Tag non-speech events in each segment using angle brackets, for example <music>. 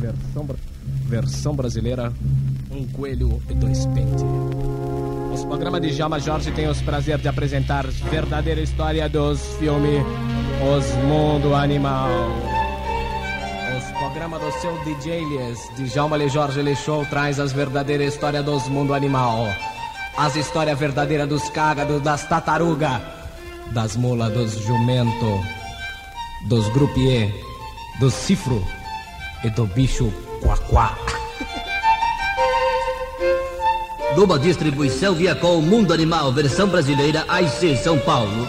Versão, versão brasileira, um coelho e dois pentes. Os programas de Jama Jorge têm os prazer de apresentar verdadeira história dos filmes Os Mundo Animal. Os programas do seu DJ Elias, de Djalma Le Jorge Le Show, traz as verdadeiras histórias dos mundo animal. As histórias verdadeiras dos cágados, das tartaruga, das mula, dos jumento, dos grupier, dos cifro e do bicho quaquá. Numa distribuição via com Mundo Animal, versão brasileira, AIC São Paulo.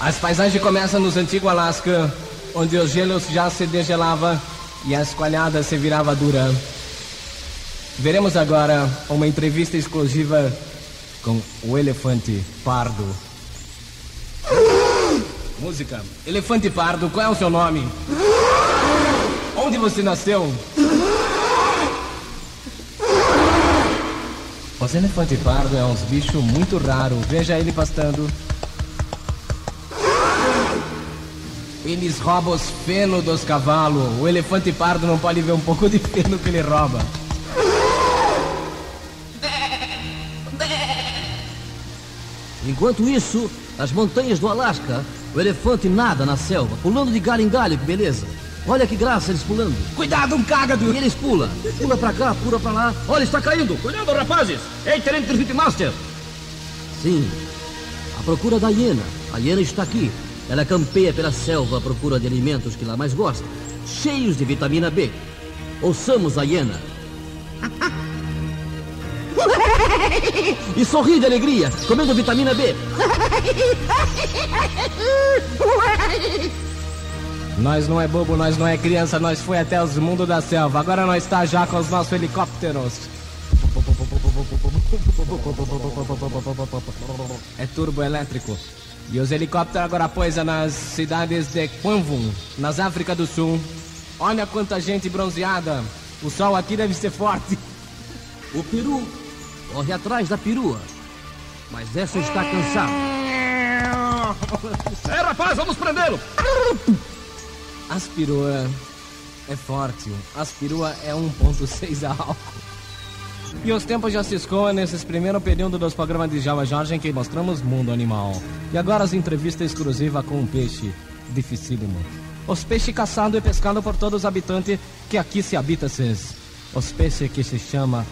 As paisagens começam nos antigos Alasca, onde os gelos já se degelava e a esqualhada se virava dura. Veremos agora uma entrevista exclusiva com o elefante pardo. <laughs> Música. Elefante pardo, qual é o seu nome? Onde você nasceu? Os elefante pardo é uns bichos muito raro. Veja ele pastando. Eles roubam os feno dos cavalos. O elefante pardo não pode ver um pouco de feno que ele rouba. Enquanto isso, nas montanhas do Alasca, o elefante nada na selva, pulando de galho em galho, que beleza. Olha que graça eles pulando. Cuidado, um cágado! E eles pulam. Pula pra cá, pula pra lá. Olha, está caindo. Cuidado, rapazes! Ei, Tenente Pitmaster! Sim, à procura da hiena. A hiena está aqui. Ela campeia pela selva à procura de alimentos que lá mais gosta, cheios de vitamina B. Ouçamos a hiena. E sorri de alegria, comendo vitamina B. <laughs> Nós não é bobo, nós não é criança, nós foi até os mundos da selva. Agora nós está já com os nossos helicópteros. É turbo elétrico. E os helicópteros agora pousam nas cidades de Kwanvum, nas África do Sul. Olha quanta gente bronzeada. O sol aqui deve ser forte. O peru corre atrás da perua. Mas essa está cansada. É, rapaz, vamos prendê-lo! As perua é forte. As perua é 1.6 álcool. E os tempos já se escoam nesses primeiro período dos programas de Java Jorge em que mostramos mundo animal. E agora as entrevistas exclusivas com um peixe dificílimo. Os peixes caçados e pescados por todos os habitantes que aqui se habita -ses. Os peixes que se chama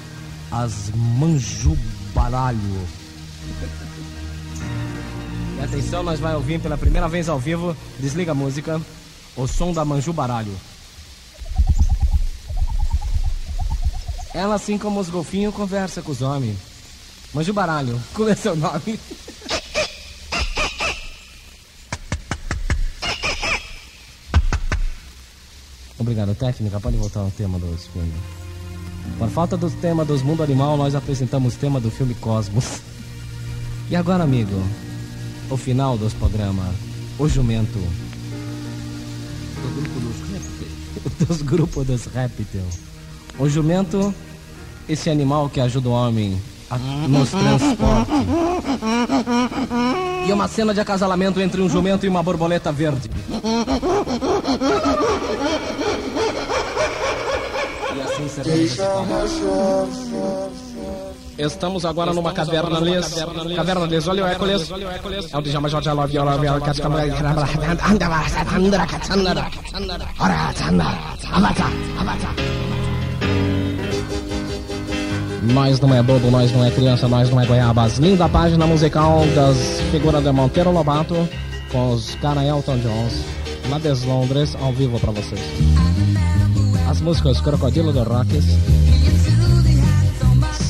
as manjubaralho. E atenção, nós vai ouvir pela primeira vez ao vivo, desliga a música, o som da manjubaralho. Ela, assim como os golfinhos, conversa com os homens. Manjubaralho, qual <laughs> é seu nome? Obrigado, técnica. Pode voltar ao tema dos filmes. Por falta do tema dos mundo animal, nós apresentamos o tema do filme Cosmos. <laughs> E agora, amigo, o final dos programas. O jumento. <laughs> Dos grupos dos répteis. O jumento, esse animal que ajuda o homem a, nos transporte. E uma cena de acasalamento entre um jumento e uma borboleta verde. E assim será. Estamos agora numa caverna les. Caverna les, olha o Hércules. É o Djalma Jorge Love, Love, Nós não é bobo, nós não é criança, nós não é goiabas. Linda página musical das figuras de Monteiro Lobato com os cara Elton Jones lá de Londres ao vivo para vocês. As músicas Crocodilo do Rockies.